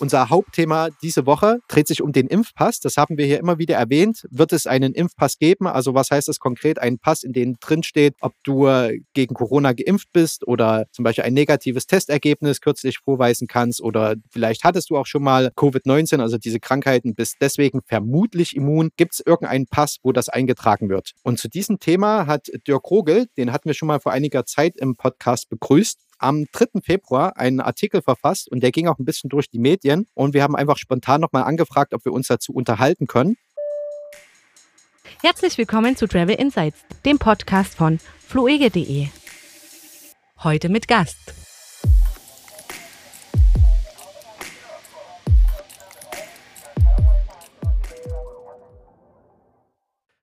Unser Hauptthema diese Woche dreht sich um den Impfpass. Das haben wir hier immer wieder erwähnt. Wird es einen Impfpass geben? Also was heißt das konkret? Ein Pass, in dem drin steht, ob du äh, gegen Corona geimpft bist oder zum Beispiel ein negatives Testergebnis kürzlich vorweisen kannst oder vielleicht hattest du auch schon mal Covid-19, also diese Krankheiten, bist deswegen vermutlich immun. Gibt es irgendeinen Pass, wo das eingetragen wird? Und zu diesem Thema hat Dirk Rogel, den hatten wir schon mal vor einiger Zeit im Podcast begrüßt, am 3. Februar einen Artikel verfasst und der ging auch ein bisschen durch die Medien und wir haben einfach spontan nochmal angefragt, ob wir uns dazu unterhalten können. Herzlich willkommen zu Travel Insights, dem Podcast von fluege.de. Heute mit Gast.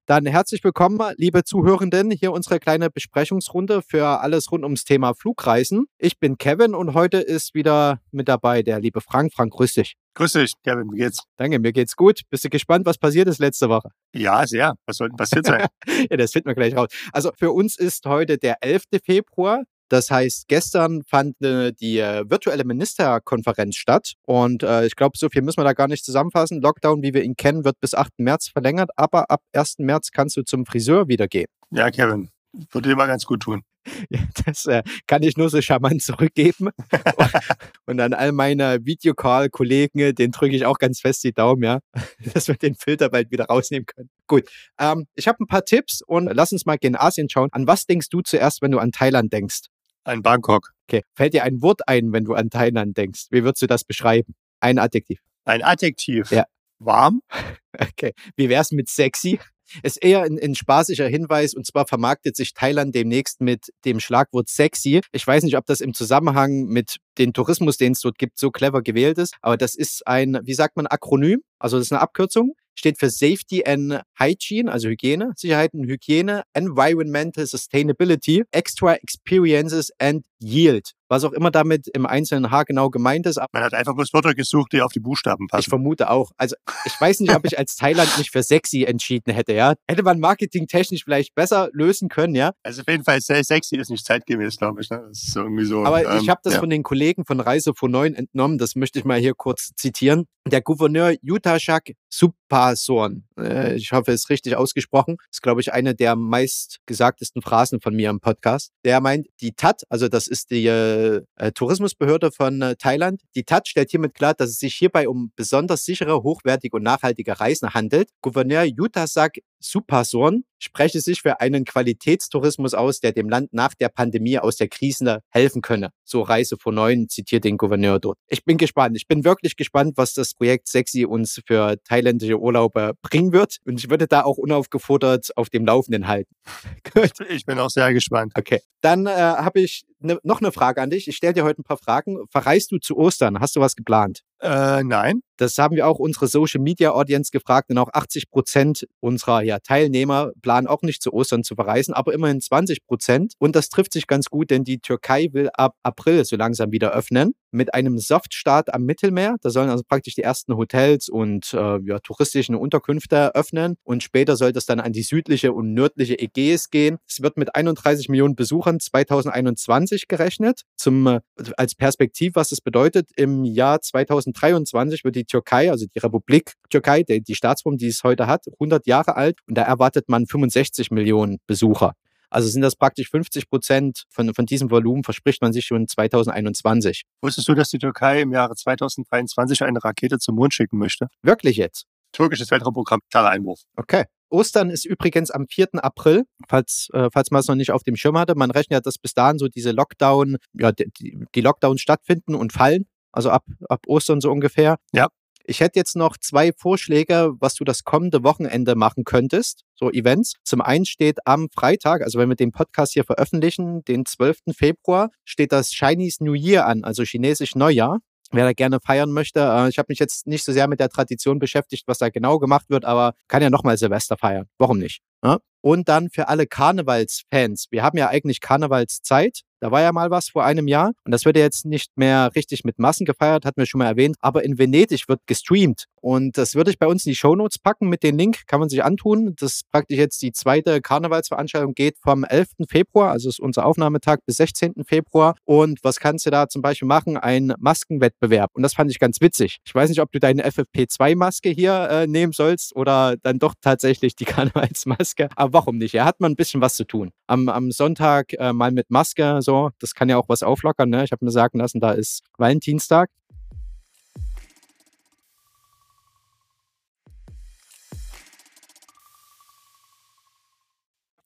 Dann herzlich willkommen, liebe Zuhörenden, hier unsere kleine Besprechungsrunde für alles rund ums Thema Flugreisen. Ich bin Kevin und heute ist wieder mit dabei der liebe Frank. Frank, grüß dich. Grüß dich, Kevin, wie geht's? Danke, mir geht's gut. Bist du gespannt, was passiert ist letzte Woche? Ja, sehr. Was soll denn passiert sein? ja, das finden wir gleich raus. Also für uns ist heute der 11. Februar. Das heißt, gestern fand äh, die äh, virtuelle Ministerkonferenz statt und äh, ich glaube, so viel müssen wir da gar nicht zusammenfassen. Lockdown, wie wir ihn kennen, wird bis 8. März verlängert, aber ab 1. März kannst du zum Friseur wieder gehen. Ja, Kevin, würde dir mal ganz gut tun. Ja, das äh, kann ich nur so charmant zurückgeben. und an all meine Videocall-Kollegen, den drücke ich auch ganz fest die Daumen, ja, dass wir den Filter bald wieder rausnehmen können. Gut, ähm, ich habe ein paar Tipps und lass uns mal in Asien schauen. An was denkst du zuerst, wenn du an Thailand denkst? Ein Bangkok. Okay. Fällt dir ein Wort ein, wenn du an Thailand denkst? Wie würdest du das beschreiben? Ein Adjektiv. Ein Adjektiv. Ja. Warm. Okay. Wie wär's mit sexy? Ist eher ein, ein spaßiger Hinweis und zwar vermarktet sich Thailand demnächst mit dem Schlagwort sexy. Ich weiß nicht, ob das im Zusammenhang mit dem Tourismus, den es dort gibt, so clever gewählt ist, aber das ist ein, wie sagt man, Akronym, also das ist eine Abkürzung steht für Safety and Hygiene, also Hygiene, Sicherheit und Hygiene, Environmental Sustainability, Extra Experiences and Yield. Was auch immer damit im einzelnen H genau gemeint ist. Man hat einfach bloß Wörter gesucht, die auf die Buchstaben passen. Ich vermute auch. Also ich weiß nicht, ob ich als Thailand mich für sexy entschieden hätte, ja. Hätte man marketingtechnisch vielleicht besser lösen können, ja. Also auf jeden Fall sehr sexy ist nicht zeitgemäß, glaube ich. Ne? Das ist irgendwie so. Aber ähm, ich habe das ja. von den Kollegen von Reise vor 9 entnommen. Das möchte ich mal hier kurz zitieren. Der Gouverneur Yutashak Supasorn, äh, ich hoffe, es ist richtig ausgesprochen, ist, glaube ich, eine der meistgesagtesten Phrasen von mir im Podcast. Der meint, die TAT, also das ist die äh, Tourismusbehörde von äh, Thailand, die TAT stellt hiermit klar, dass es sich hierbei um besonders sichere, hochwertige und nachhaltige Reisen handelt. Gouverneur Yutasak Supasorn spreche sich für einen Qualitätstourismus aus, der dem Land nach der Pandemie aus der Krise helfen könne. So Reise vor Neun zitiert den Gouverneur dort. Ich bin gespannt. Ich bin wirklich gespannt, was das Projekt Sexy uns für thailändische Urlauber bringen wird. Und ich würde da auch unaufgefordert auf dem Laufenden halten. Gut. Ich bin auch sehr gespannt. Okay. Dann äh, habe ich ne, noch eine Frage an dich. Ich stelle dir heute ein paar Fragen. Verreist du zu Ostern? Hast du was geplant? Äh, nein. Das haben wir auch unsere Social Media Audience gefragt und auch 80 Prozent unserer ja, Teilnehmer planen auch nicht zu Ostern zu verreisen, aber immerhin 20 Prozent. Und das trifft sich ganz gut, denn die Türkei will ab April so langsam wieder öffnen mit einem Softstart am Mittelmeer. Da sollen also praktisch die ersten Hotels und äh, ja, touristischen Unterkünfte öffnen und später soll das dann an die südliche und nördliche Ägäis gehen. Es wird mit 31 Millionen Besuchern 2021 gerechnet. Zum, äh, als Perspektiv, was es bedeutet, im Jahr 2023 wird die Türkei, also die Republik Türkei, die, die Staatsform, die es heute hat, 100 Jahre alt und da erwartet man 65 Millionen Besucher. Also sind das praktisch 50 Prozent von, von diesem Volumen, verspricht man sich schon 2021. Wusstest du, dass die Türkei im Jahre 2023 eine Rakete zum Mond schicken möchte? Wirklich jetzt? Türkisches Weltraumprogramm, klarer Einwurf. Okay. Ostern ist übrigens am 4. April, falls, äh, falls man es noch nicht auf dem Schirm hatte. Man rechnet ja, dass bis dahin so diese Lockdown, ja, die, die Lockdowns stattfinden und fallen. Also ab, ab Ostern so ungefähr. Ja. Ich hätte jetzt noch zwei Vorschläge, was du das kommende Wochenende machen könntest, so Events. Zum einen steht am Freitag, also wenn wir den Podcast hier veröffentlichen, den 12. Februar, steht das Chinese New Year an, also chinesisch Neujahr. Wer da gerne feiern möchte, äh, ich habe mich jetzt nicht so sehr mit der Tradition beschäftigt, was da genau gemacht wird, aber kann ja nochmal Silvester feiern. Warum nicht? Ja? Und dann für alle Karnevalsfans. Wir haben ja eigentlich Karnevalszeit. Da war ja mal was vor einem Jahr und das wird jetzt nicht mehr richtig mit Massen gefeiert, hatten wir schon mal erwähnt. Aber in Venedig wird gestreamt und das würde ich bei uns in die Shownotes packen mit dem Link, kann man sich antun. Das ist praktisch jetzt die zweite Karnevalsveranstaltung, geht vom 11. Februar, also ist unser Aufnahmetag, bis 16. Februar. Und was kannst du da zum Beispiel machen? Ein Maskenwettbewerb. Und das fand ich ganz witzig. Ich weiß nicht, ob du deine FFP2-Maske hier äh, nehmen sollst oder dann doch tatsächlich die Karnevalsmaske. Aber warum nicht? Er hat mal ein bisschen was zu tun. Am, am Sonntag äh, mal mit Maske, so, das kann ja auch was auflockern. Ne? Ich habe mir sagen lassen, da ist Valentinstag.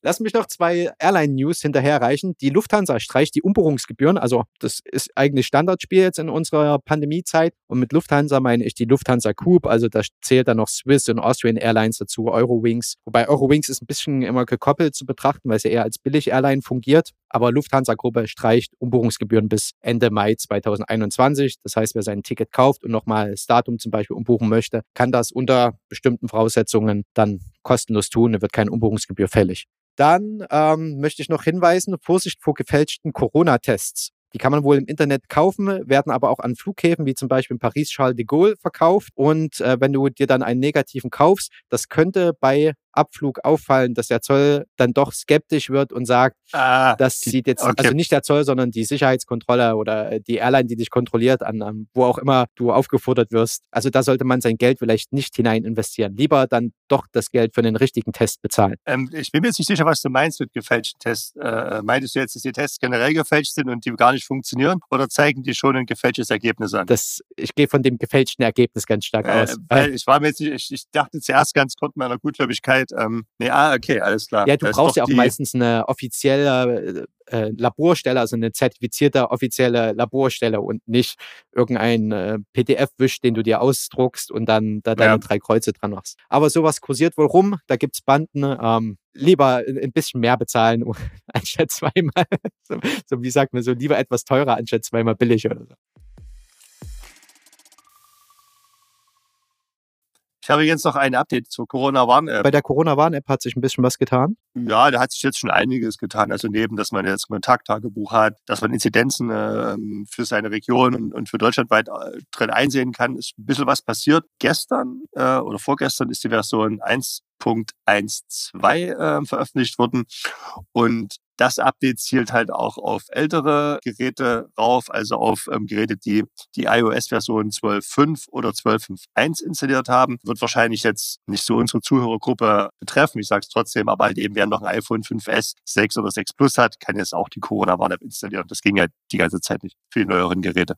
Lass mich noch zwei Airline-News hinterherreichen. Die Lufthansa streicht die Umbuchungsgebühren. Also, das ist eigentlich Standardspiel jetzt in unserer Pandemiezeit. Und mit Lufthansa meine ich die Lufthansa Group. Also, da zählt dann noch Swiss und Austrian Airlines dazu, Eurowings. Wobei Eurowings ist ein bisschen immer gekoppelt zu betrachten, weil ja eher als Billig-Airline fungiert. Aber Lufthansa-Gruppe streicht Umbuchungsgebühren bis Ende Mai 2021. Das heißt, wer sein Ticket kauft und nochmal das Datum zum Beispiel umbuchen möchte, kann das unter bestimmten Voraussetzungen dann kostenlos tun. Da wird keine Umbuchungsgebühr fällig. Dann ähm, möchte ich noch hinweisen, Vorsicht vor gefälschten Corona-Tests. Die kann man wohl im Internet kaufen, werden aber auch an Flughäfen wie zum Beispiel in Paris Charles de Gaulle verkauft. Und äh, wenn du dir dann einen negativen kaufst, das könnte bei Abflug auffallen, dass der Zoll dann doch skeptisch wird und sagt, ah, das sieht jetzt, okay. also nicht der Zoll, sondern die Sicherheitskontrolle oder die Airline, die dich kontrolliert, an wo auch immer du aufgefordert wirst. Also da sollte man sein Geld vielleicht nicht hinein investieren. Lieber dann doch das Geld für den richtigen Test bezahlen. Ähm, ich bin mir jetzt nicht sicher, was du meinst mit gefälschten Tests. Äh, meintest du jetzt, dass die Tests generell gefälscht sind und die gar nicht funktionieren oder zeigen die schon ein gefälschtes Ergebnis an? Das, ich gehe von dem gefälschten Ergebnis ganz stark äh, aus. Weil ich war mir jetzt nicht, ich, ich dachte zuerst ganz kurz meiner Gutgläubigkeit, Zeit. Ähm, nee, ah, okay, alles klar. Ja, du das brauchst ja auch meistens eine offizielle äh, Laborstelle, also eine zertifizierte offizielle Laborstelle und nicht irgendein äh, PDF-Wisch, den du dir ausdruckst und dann da deine ja. drei Kreuze dran machst. Aber sowas kursiert wohl rum, da gibt es Banden. Ähm, lieber ein bisschen mehr bezahlen, anstatt zweimal, so, so wie sagt man so, lieber etwas teurer, anstatt zweimal billig oder so. Ich habe jetzt noch ein Update zur Corona-Warn-App. Bei der Corona-Warn-App hat sich ein bisschen was getan? Ja, da hat sich jetzt schon einiges getan. Also neben, dass man jetzt ein Kontakttagebuch hat, dass man Inzidenzen äh, für seine Region und, und für deutschlandweit äh, drin einsehen kann, ist ein bisschen was passiert. Gestern äh, oder vorgestern ist die Version 1.12 äh, veröffentlicht worden. Und das Update zielt halt auch auf ältere Geräte rauf, also auf ähm, Geräte, die die iOS-Version 12.5 oder 12.5.1 installiert haben. Wird wahrscheinlich jetzt nicht so unsere Zuhörergruppe betreffen, ich sage es trotzdem, aber halt eben wer noch ein iPhone 5S, 6 oder 6 Plus hat, kann jetzt auch die Corona-Warn-App installieren. Das ging ja die ganze Zeit nicht für die neueren Geräte.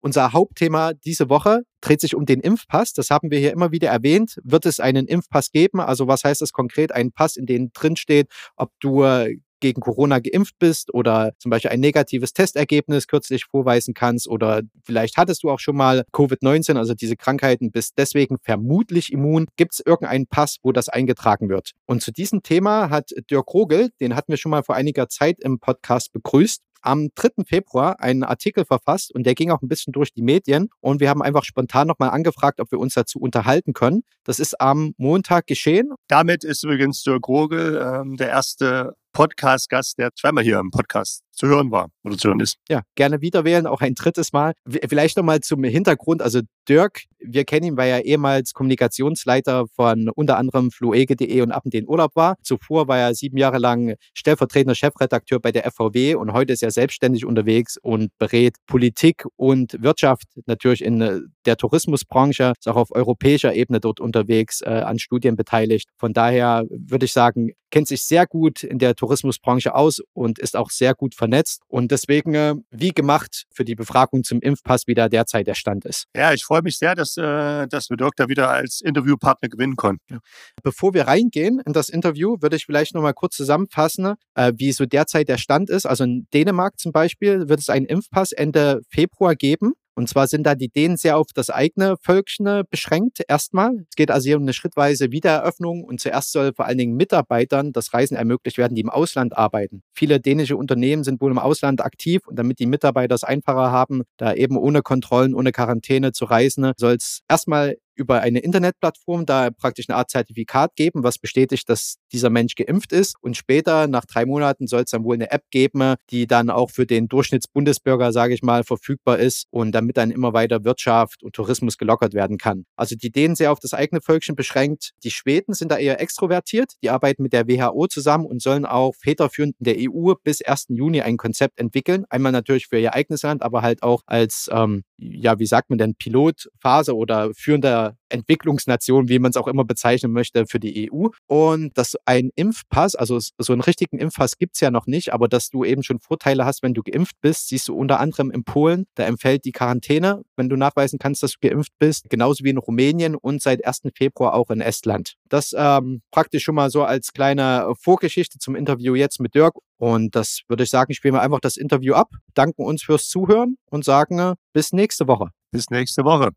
Unser Hauptthema diese Woche dreht sich um den Impfpass. Das haben wir hier immer wieder erwähnt. Wird es einen Impfpass geben? Also was heißt das konkret? Ein Pass, in dem drin steht, ob du äh, gegen Corona geimpft bist oder zum Beispiel ein negatives Testergebnis kürzlich vorweisen kannst oder vielleicht hattest du auch schon mal Covid-19, also diese Krankheiten, bist deswegen vermutlich immun. Gibt es irgendeinen Pass, wo das eingetragen wird? Und zu diesem Thema hat Dirk Rogel, den hatten wir schon mal vor einiger Zeit im Podcast begrüßt, am 3. Februar einen Artikel verfasst und der ging auch ein bisschen durch die Medien und wir haben einfach spontan nochmal angefragt, ob wir uns dazu unterhalten können. Das ist am Montag geschehen. Damit ist übrigens Dirk Rogel ähm, der erste Podcast-Gast, der zweimal hier im Podcast zu hören war oder zu hören ist. Ja, gerne wieder wählen, auch ein drittes Mal. Vielleicht nochmal zum Hintergrund. Also Dirk, wir kennen ihn, weil er ehemals Kommunikationsleiter von unter anderem fluege.de und ab in den Urlaub war. Zuvor war er sieben Jahre lang stellvertretender Chefredakteur bei der FVW und heute ist er selbstständig unterwegs und berät Politik und Wirtschaft natürlich in äh, der Tourismusbranche, ist auch auf europäischer Ebene dort unterwegs, äh, an Studien beteiligt. Von daher würde ich sagen, kennt sich sehr gut in der Tourismusbranche aus und ist auch sehr gut vernetzt. Und deswegen, äh, wie gemacht für die Befragung zum Impfpass, wie da derzeit der Stand ist. Ja, ich freue mich sehr, dass, äh, dass wir Dirk da wieder als Interviewpartner gewinnen konnten. Bevor wir reingehen in das Interview, würde ich vielleicht noch mal kurz zusammenfassen, äh, wie so derzeit der Stand ist. Also in Dänemark zum Beispiel wird es einen Impfpass Ende Februar geben. Und zwar sind da die Dänen sehr auf das eigene Völkchen äh, beschränkt erstmal. Es geht also hier um eine schrittweise Wiedereröffnung und zuerst soll vor allen Dingen Mitarbeitern das Reisen ermöglicht werden, die im Ausland arbeiten. Viele dänische Unternehmen sind wohl im Ausland aktiv und damit die Mitarbeiter es einfacher haben, da eben ohne Kontrollen, ohne Quarantäne zu reisen, soll es erstmal über eine Internetplattform da praktisch eine Art Zertifikat geben, was bestätigt, dass dieser Mensch geimpft ist. Und später, nach drei Monaten, soll es dann wohl eine App geben, die dann auch für den Durchschnittsbundesbürger, sage ich mal, verfügbar ist und damit dann immer weiter Wirtschaft und Tourismus gelockert werden kann. Also die Dänen sehr auf das eigene Völkchen beschränkt. Die Schweden sind da eher extrovertiert. Die arbeiten mit der WHO zusammen und sollen auch federführend in der EU bis 1. Juni ein Konzept entwickeln. Einmal natürlich für ihr eigenes Land, aber halt auch als, ähm, ja, wie sagt man denn, Pilotphase oder führender Entwicklungsnation, wie man es auch immer bezeichnen möchte, für die EU. Und dass ein Impfpass, also so einen richtigen Impfpass gibt es ja noch nicht, aber dass du eben schon Vorteile hast, wenn du geimpft bist, siehst du unter anderem in Polen, da empfällt die Quarantäne, wenn du nachweisen kannst, dass du geimpft bist, genauso wie in Rumänien und seit 1. Februar auch in Estland. Das ähm, praktisch schon mal so als kleine Vorgeschichte zum Interview jetzt mit Dirk. Und das würde ich sagen, spielen wir einfach das Interview ab, danken uns fürs Zuhören und sagen äh, bis nächste Woche. Bis nächste Woche.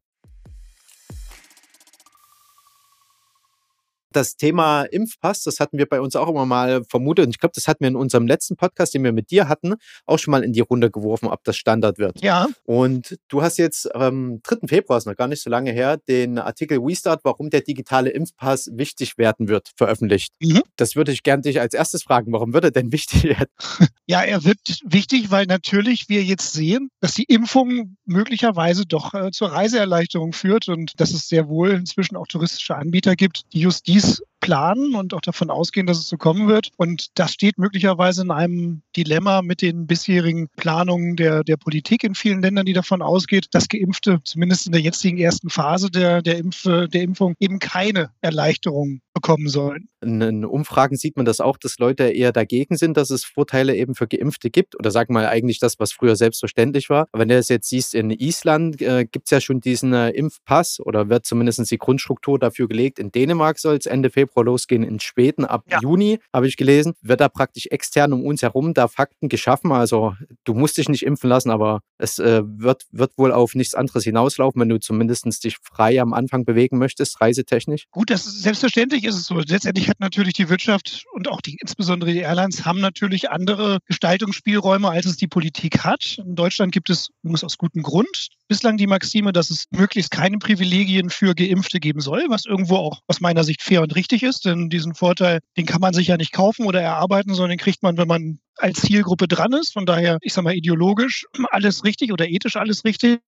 Das Thema Impfpass, das hatten wir bei uns auch immer mal vermutet. Und ich glaube, das hatten wir in unserem letzten Podcast, den wir mit dir hatten, auch schon mal in die Runde geworfen, ob das Standard wird. Ja. Und du hast jetzt am 3. Februar, ist noch gar nicht so lange her, den Artikel WeStart, warum der digitale Impfpass wichtig werden wird, veröffentlicht. Mhm. Das würde ich gerne dich als erstes fragen. Warum wird er denn wichtig werden? Ja, er wird wichtig, weil natürlich wir jetzt sehen, dass die Impfung möglicherweise doch äh, zur Reiseerleichterung führt und dass es sehr wohl inzwischen auch touristische Anbieter gibt, die just these planen und auch davon ausgehen, dass es so kommen wird. Und das steht möglicherweise in einem Dilemma mit den bisherigen Planungen der, der Politik in vielen Ländern, die davon ausgeht, dass Geimpfte zumindest in der jetzigen ersten Phase der, der, Impf, der Impfung eben keine Erleichterung bekommen sollen. In Umfragen sieht man das auch, dass Leute eher dagegen sind, dass es Vorteile eben für Geimpfte gibt. Oder sagen wir mal eigentlich das, was früher selbstverständlich war. Wenn du das jetzt siehst, in Island äh, gibt es ja schon diesen äh, Impfpass oder wird zumindest die Grundstruktur dafür gelegt. In Dänemark soll es Ende Februar losgehen. In Schweden ab ja. Juni, habe ich gelesen, wird da praktisch extern um uns herum da Fakten geschaffen. Also du musst dich nicht impfen lassen, aber es äh, wird, wird wohl auf nichts anderes hinauslaufen, wenn du zumindest dich frei am Anfang bewegen möchtest, reisetechnisch. Gut, das ist selbstverständlich ist es so. Letztendlich hat natürlich die Wirtschaft und auch die, insbesondere die Airlines haben natürlich andere Gestaltungsspielräume, als es die Politik hat. In Deutschland gibt es, muss aus gutem Grund, bislang die Maxime, dass es möglichst keine Privilegien für Geimpfte geben soll, was irgendwo auch aus meiner Sicht fair und richtig ist, denn diesen Vorteil, den kann man sich ja nicht kaufen oder erarbeiten, sondern den kriegt man, wenn man als Zielgruppe dran ist. Von daher, ich sage mal, ideologisch alles richtig oder ethisch alles richtig.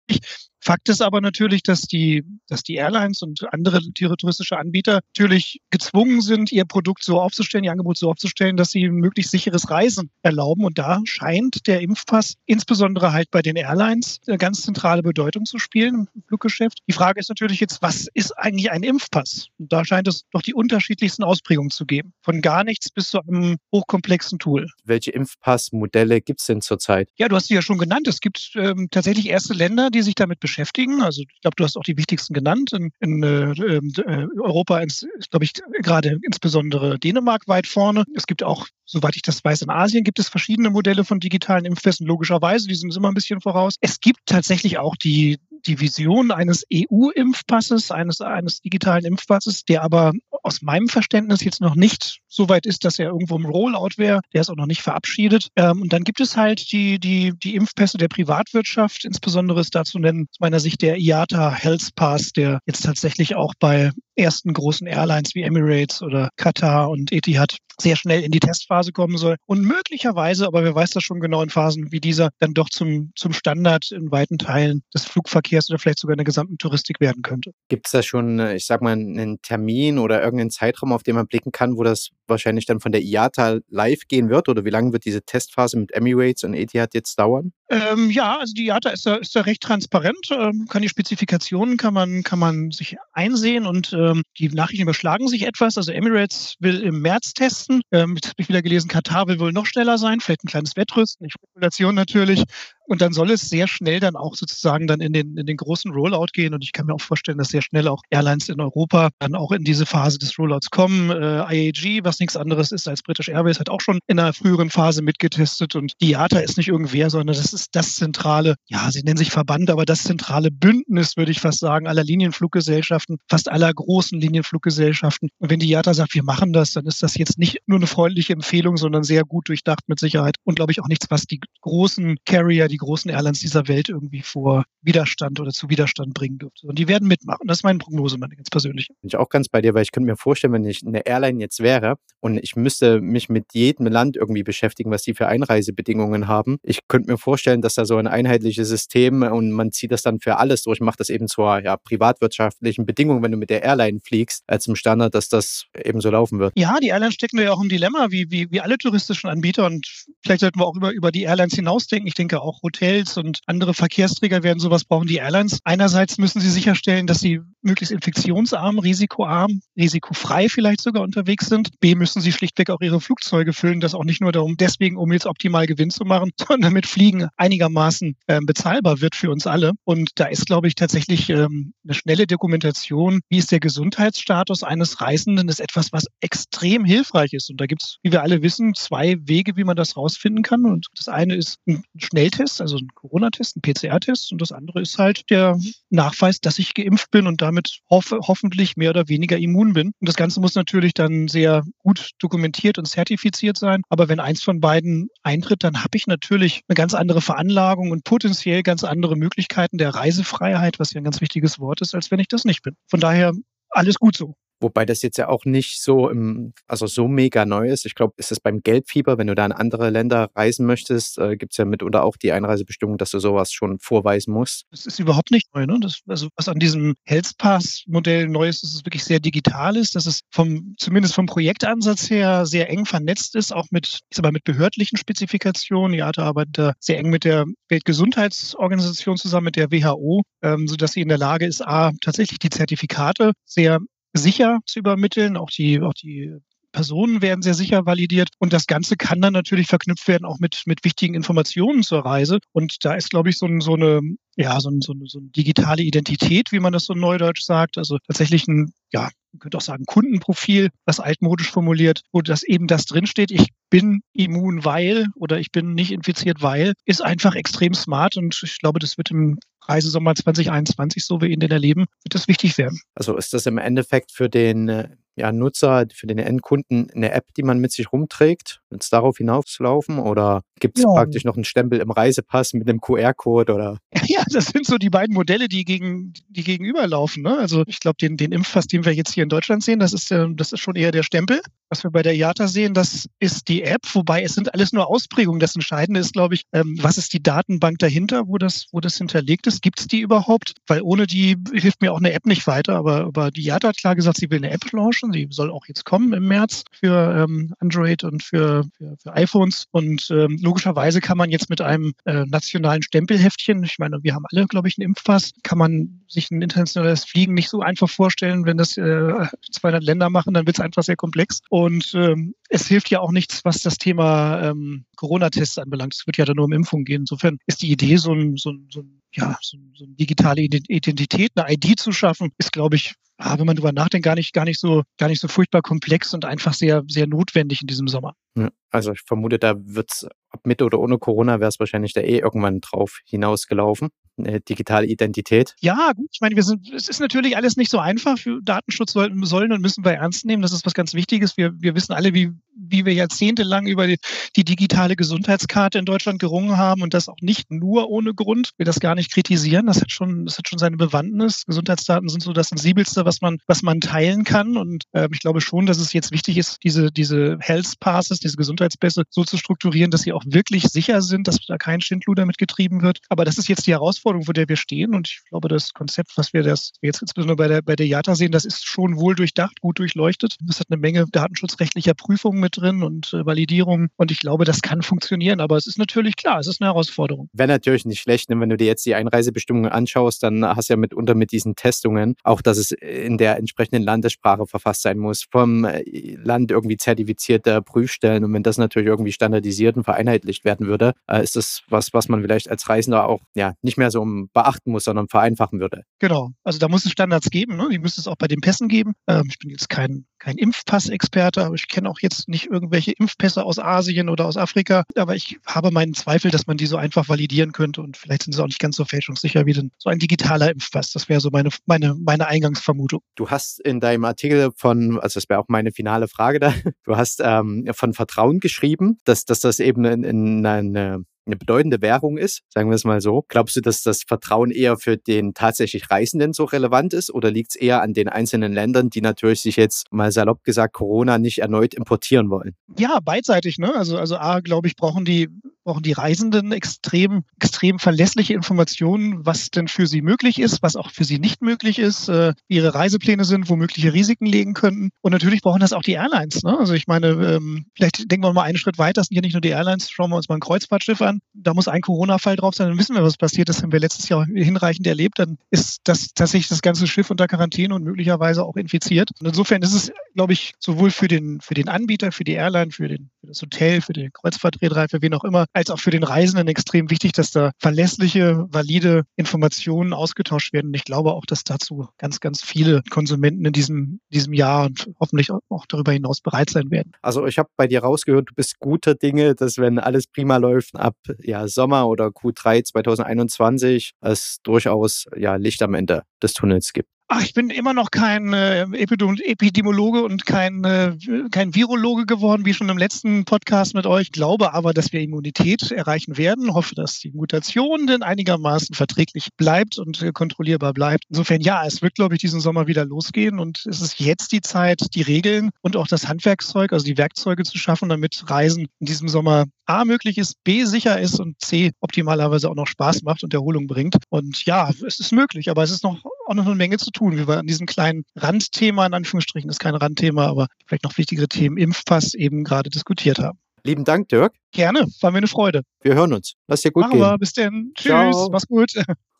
Fakt ist aber natürlich, dass die, dass die Airlines und andere touristische Anbieter natürlich gezwungen sind, ihr Produkt so aufzustellen, ihr Angebot so aufzustellen, dass sie möglichst sicheres Reisen erlauben. Und da scheint der Impfpass insbesondere halt bei den Airlines eine ganz zentrale Bedeutung zu spielen im Fluggeschäft. Die Frage ist natürlich jetzt, was ist eigentlich ein Impfpass? Und da scheint es doch die unterschiedlichsten Ausprägungen zu geben. Von gar nichts bis zu einem hochkomplexen Tool. Welche Impfpassmodelle gibt es denn zurzeit? Ja, du hast sie ja schon genannt. Es gibt ähm, tatsächlich erste Länder, die sich damit beschäftigen. Also ich glaube, du hast auch die wichtigsten genannt. In, in äh, ähm, äh Europa ist, glaube ich, gerade insbesondere Dänemark weit vorne. Es gibt auch, soweit ich das weiß, in Asien gibt es verschiedene Modelle von digitalen Impfpässen. Logischerweise, die sind immer ein bisschen voraus. Es gibt tatsächlich auch die die Vision eines EU-Impfpasses, eines, eines digitalen Impfpasses, der aber aus meinem Verständnis jetzt noch nicht so weit ist, dass er irgendwo im Rollout wäre. Der ist auch noch nicht verabschiedet. Ähm, und dann gibt es halt die, die, die Impfpässe der Privatwirtschaft. Insbesondere ist dazu nennen, aus meiner Sicht der IATA Health Pass, der jetzt tatsächlich auch bei ersten großen Airlines wie Emirates oder Qatar und Etihad sehr schnell in die Testphase kommen soll und möglicherweise, aber wer weiß das schon genau in Phasen wie dieser, dann doch zum, zum Standard in weiten Teilen des Flugverkehrs oder vielleicht sogar in der gesamten Touristik werden könnte. Gibt es da schon, äh, ich sag mal, einen Termin oder irgendeinen Zeitraum, auf den man blicken kann, wo das wahrscheinlich dann von der IATA live gehen wird oder wie lange wird diese Testphase mit Emirates und Etihad jetzt dauern? Ähm, ja, also die IATA ist da, ist da recht transparent, ähm, kann die Spezifikationen kann man, kann man sich einsehen und ähm, die Nachrichten überschlagen sich etwas. Also Emirates will im März testen. Ähm, jetzt habe ich wieder gelesen, Katar will wohl noch schneller sein, vielleicht ein kleines Wettrüsten, Spekulation natürlich. Und dann soll es sehr schnell dann auch sozusagen dann in den, in den großen Rollout gehen. Und ich kann mir auch vorstellen, dass sehr schnell auch Airlines in Europa dann auch in diese Phase des Rollouts kommen. Äh, IAG, was nichts anderes ist als British Airways, hat auch schon in einer früheren Phase mitgetestet. Und IATA ist nicht irgendwer, sondern das ist das zentrale, ja, sie nennen sich Verband, aber das zentrale Bündnis, würde ich fast sagen, aller Linienfluggesellschaften, fast aller großen Linienfluggesellschaften. Und wenn die IATA sagt, wir machen das, dann ist das jetzt nicht nur eine freundliche Empfehlung, sondern sehr gut durchdacht mit Sicherheit. Und glaube ich auch nichts, was die großen Carrier, die großen Airlines dieser Welt irgendwie vor Widerstand oder zu Widerstand bringen dürfte. Und die werden mitmachen. Das ist meine Prognose, meine ganz persönliche. Bin ich auch ganz bei dir, weil ich könnte mir vorstellen, wenn ich eine Airline jetzt wäre und ich müsste mich mit jedem Land irgendwie beschäftigen, was die für Einreisebedingungen haben. Ich könnte mir vorstellen, dass da so ein einheitliches System und man zieht das dann für alles durch, macht das eben zur ja, privatwirtschaftlichen Bedingung, wenn du mit der Airline fliegst, als im Standard, dass das eben so laufen wird. Ja, die Airlines stecken ja auch im Dilemma, wie, wie, wie alle touristischen Anbieter und vielleicht sollten wir auch über, über die Airlines hinausdenken. Ich denke auch Hotels und andere Verkehrsträger werden sowas brauchen, die Airlines. Einerseits müssen sie sicherstellen, dass sie möglichst infektionsarm, risikoarm, risikofrei vielleicht sogar unterwegs sind. B müssen sie schlichtweg auch ihre Flugzeuge füllen, das auch nicht nur darum, deswegen, um jetzt optimal Gewinn zu machen, sondern mit Fliegen einigermaßen äh, bezahlbar wird für uns alle. Und da ist, glaube ich, tatsächlich ähm, eine schnelle Dokumentation, wie ist der Gesundheitsstatus eines Reisenden, ist etwas, was extrem hilfreich ist. Und da gibt es, wie wir alle wissen, zwei Wege, wie man das rausfinden kann. Und das eine ist ein Schnelltest, also ein Corona-Test, ein PCR-Test. Und das andere ist halt der Nachweis, dass ich geimpft bin und damit hoffe, hoffentlich mehr oder weniger immun bin. Und das Ganze muss natürlich dann sehr gut dokumentiert und zertifiziert sein. Aber wenn eins von beiden eintritt, dann habe ich natürlich eine ganz andere Veranlagung und potenziell ganz andere Möglichkeiten der Reisefreiheit, was ja ein ganz wichtiges Wort ist, als wenn ich das nicht bin. Von daher alles gut so. Wobei das jetzt ja auch nicht so im, also so mega neu ist. Ich glaube, ist es beim Geldfieber, wenn du da in andere Länder reisen möchtest, äh, gibt es ja mitunter auch die Einreisebestimmung, dass du sowas schon vorweisen musst. Das ist überhaupt nicht neu, ne? Das, also was an diesem Health Pass-Modell neu ist, dass es wirklich sehr digital ist, dass es vom, zumindest vom Projektansatz her sehr eng vernetzt ist, auch mit, ich sag mal, mit behördlichen Spezifikationen. Die IATA arbeitet da sehr eng mit der Weltgesundheitsorganisation zusammen, mit der WHO, ähm, sodass sie in der Lage ist, A, tatsächlich die Zertifikate sehr sicher zu übermitteln. Auch die, auch die Personen werden sehr sicher validiert. Und das Ganze kann dann natürlich verknüpft werden auch mit, mit wichtigen Informationen zur Reise. Und da ist, glaube ich, so, ein, so eine, ja, so, ein, so, eine, so eine digitale Identität, wie man das so neudeutsch sagt. Also tatsächlich ein, ja, man könnte auch sagen, Kundenprofil, das altmodisch formuliert, wo das eben das drinsteht. Ich bin immun, weil oder ich bin nicht infiziert, weil, ist einfach extrem smart. Und ich glaube, das wird im Reisesommer 2021, so wie ihn denn erleben, wird das wichtig werden. Also ist das im Endeffekt für den äh, ja, Nutzer, für den Endkunden eine App, die man mit sich rumträgt, wird es darauf hinauslaufen? Oder gibt es ja. praktisch noch einen Stempel im Reisepass mit einem QR-Code? oder? Ja, das sind so die beiden Modelle, die, gegen, die gegenüberlaufen. Ne? Also ich glaube, den, den Impfpass, den wir jetzt hier in Deutschland sehen, das ist, das ist schon eher der Stempel. Was wir bei der IATA sehen, das ist die App, wobei es sind alles nur Ausprägungen. Das Entscheidende ist, glaube ich, ähm, was ist die Datenbank dahinter, wo das, wo das hinterlegt ist? Gibt es die überhaupt? Weil ohne die hilft mir auch eine App nicht weiter. Aber, aber die IATA hat klar gesagt, sie will eine App launchen. Sie soll auch jetzt kommen im März für ähm, Android und für, für, für iPhones. Und ähm, logischerweise kann man jetzt mit einem äh, nationalen Stempelheftchen, ich meine, wir haben alle, glaube ich, einen Impfpass, kann man sich ein internationales Fliegen nicht so einfach vorstellen. Wenn das äh, 200 Länder machen, dann wird es einfach sehr komplex. Und ähm, es hilft ja auch nichts, was das Thema ähm, Corona-Tests anbelangt. Es wird ja dann nur um Impfung gehen. Insofern ist die Idee, so ein, so ein, so ein ja, so, so eine digitale Identität, eine ID zu schaffen, ist, glaube ich, ja, wenn man drüber nachdenkt, gar nicht, gar nicht so, gar nicht so furchtbar komplex und einfach sehr, sehr notwendig in diesem Sommer. Ja, also ich vermute, da wird es mit oder ohne Corona wäre es wahrscheinlich da eh irgendwann drauf hinausgelaufen eine digitale Identität? Ja, gut. Ich meine, wir sind, es ist natürlich alles nicht so einfach. Für Datenschutz sollten, sollen und müssen wir ernst nehmen. Das ist was ganz Wichtiges. Wir, wir wissen alle, wie, wie wir jahrzehntelang über die, die digitale Gesundheitskarte in Deutschland gerungen haben und das auch nicht nur ohne Grund. Wir das gar nicht kritisieren. Das hat schon, das hat schon seine Bewandtnis. Gesundheitsdaten sind so das Sensibelste, was man, was man teilen kann. Und äh, ich glaube schon, dass es jetzt wichtig ist, diese, diese Health Passes, diese Gesundheitspässe so zu strukturieren, dass sie auch wirklich sicher sind, dass da kein Schindluder mitgetrieben wird. Aber das ist jetzt die Herausforderung vor der wir stehen. Und ich glaube, das Konzept, was wir das jetzt insbesondere bei der, bei der JATA sehen, das ist schon wohl durchdacht, gut durchleuchtet. Es hat eine Menge datenschutzrechtlicher Prüfungen mit drin und äh, Validierung. Und ich glaube, das kann funktionieren. Aber es ist natürlich klar, es ist eine Herausforderung. Wäre natürlich nicht schlecht, ne? wenn du dir jetzt die Einreisebestimmungen anschaust, dann hast du ja mitunter mit diesen Testungen auch, dass es in der entsprechenden Landessprache verfasst sein muss, vom äh, Land irgendwie zertifizierte Prüfstellen. Und wenn das natürlich irgendwie standardisiert und vereinheitlicht werden würde, äh, ist das was, was man vielleicht als Reisender auch ja nicht mehr so beachten muss, sondern vereinfachen würde. Genau. Also da muss es Standards geben. Ne? Die müsste es auch bei den Pässen geben. Ähm, ich bin jetzt kein, kein Impfpassexperte, aber ich kenne auch jetzt nicht irgendwelche Impfpässe aus Asien oder aus Afrika. Aber ich habe meinen Zweifel, dass man die so einfach validieren könnte und vielleicht sind sie auch nicht ganz so fälschungssicher wie denn so ein digitaler Impfpass. Das wäre so meine, meine, meine Eingangsvermutung. Du hast in deinem Artikel von, also das wäre auch meine finale Frage da, du hast ähm, von Vertrauen geschrieben, dass, dass das eben in, in eine eine bedeutende Währung ist, sagen wir es mal so. Glaubst du, dass das Vertrauen eher für den tatsächlich Reisenden so relevant ist oder liegt es eher an den einzelnen Ländern, die natürlich sich jetzt mal salopp gesagt Corona nicht erneut importieren wollen? Ja, beidseitig. Ne? Also, also A, glaube ich, brauchen die brauchen die Reisenden extrem, extrem verlässliche Informationen, was denn für sie möglich ist, was auch für sie nicht möglich ist, äh, ihre Reisepläne sind, wo mögliche Risiken liegen könnten. Und natürlich brauchen das auch die Airlines. Ne? Also ich meine, ähm, vielleicht denken wir mal einen Schritt weiter, das sind ja nicht nur die Airlines, schauen wir uns mal ein Kreuzfahrtschiff an. Da muss ein Corona-Fall drauf sein, dann wissen wir, was passiert ist. Haben wir letztes Jahr hinreichend erlebt, dann ist das tatsächlich das ganze Schiff unter Quarantäne und möglicherweise auch infiziert. Und insofern ist es, glaube ich, sowohl für den, für den Anbieter, für die Airline, für, den, für das Hotel, für die Kreuzfahrtreederei, für wen auch immer, als auch für den Reisenden extrem wichtig, dass da verlässliche, valide Informationen ausgetauscht werden. Und ich glaube auch, dass dazu ganz, ganz viele Konsumenten in diesem, diesem Jahr und hoffentlich auch darüber hinaus bereit sein werden. Also ich habe bei dir rausgehört, du bist guter Dinge, dass wenn alles prima läuft, ab ja, Sommer oder Q3 2021 es durchaus ja, Licht am Ende des Tunnels gibt. Ach, ich bin immer noch kein äh, Epidemiologe und kein, äh, kein Virologe geworden, wie schon im letzten Podcast mit euch. Glaube aber, dass wir Immunität erreichen werden. Hoffe, dass die Mutation denn einigermaßen verträglich bleibt und äh, kontrollierbar bleibt. Insofern, ja, es wird, glaube ich, diesen Sommer wieder losgehen und es ist jetzt die Zeit, die Regeln und auch das Handwerkszeug, also die Werkzeuge zu schaffen, damit Reisen in diesem Sommer A möglich ist, B sicher ist und C optimalerweise auch noch Spaß macht und Erholung bringt. Und ja, es ist möglich, aber es ist noch auch noch eine Menge zu tun, wie wir an diesem kleinen Randthema, in Anführungsstrichen ist kein Randthema, aber vielleicht noch wichtigere Themen Impfpass eben gerade diskutiert haben. Lieben Dank, Dirk. Gerne, war mir eine Freude. Wir hören uns. Lass dir gut Machen gehen. wir. Bis dann. Tschüss. Ciao. Mach's gut.